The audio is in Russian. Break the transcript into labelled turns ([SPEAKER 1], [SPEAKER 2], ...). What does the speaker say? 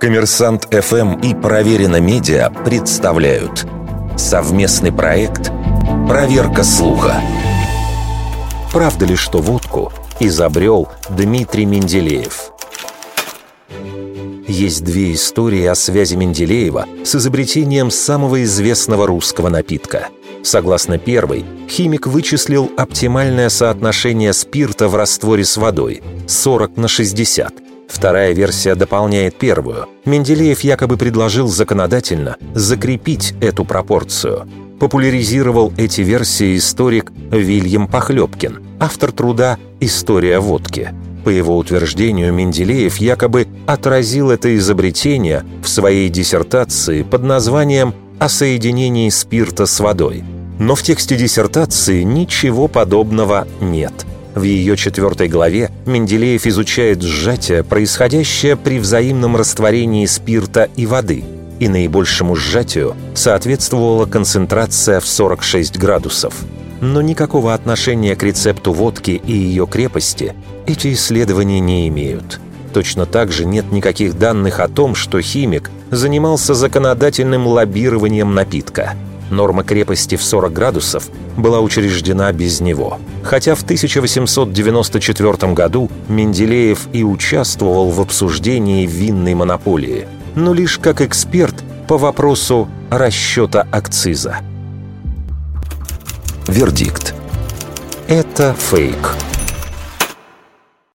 [SPEAKER 1] Коммерсант ФМ и Проверено Медиа представляют совместный проект «Проверка слуха». Правда ли, что водку изобрел Дмитрий Менделеев? Есть две истории о связи Менделеева с изобретением самого известного русского напитка. Согласно первой, химик вычислил оптимальное соотношение спирта в растворе с водой – 40 на 60. Вторая версия дополняет первую. Менделеев якобы предложил законодательно закрепить эту пропорцию. Популяризировал эти версии историк Вильям Похлебкин, автор труда «История водки». По его утверждению, Менделеев якобы отразил это изобретение в своей диссертации под названием «О соединении спирта с водой». Но в тексте диссертации ничего подобного нет – в ее четвертой главе Менделеев изучает сжатие, происходящее при взаимном растворении спирта и воды, и наибольшему сжатию соответствовала концентрация в 46 градусов. Но никакого отношения к рецепту водки и ее крепости эти исследования не имеют. Точно так же нет никаких данных о том, что химик занимался законодательным лоббированием напитка – Норма крепости в 40 градусов была учреждена без него. Хотя в 1894 году Менделеев и участвовал в обсуждении винной монополии, но лишь как эксперт по вопросу расчета акциза. Вердикт. Это фейк.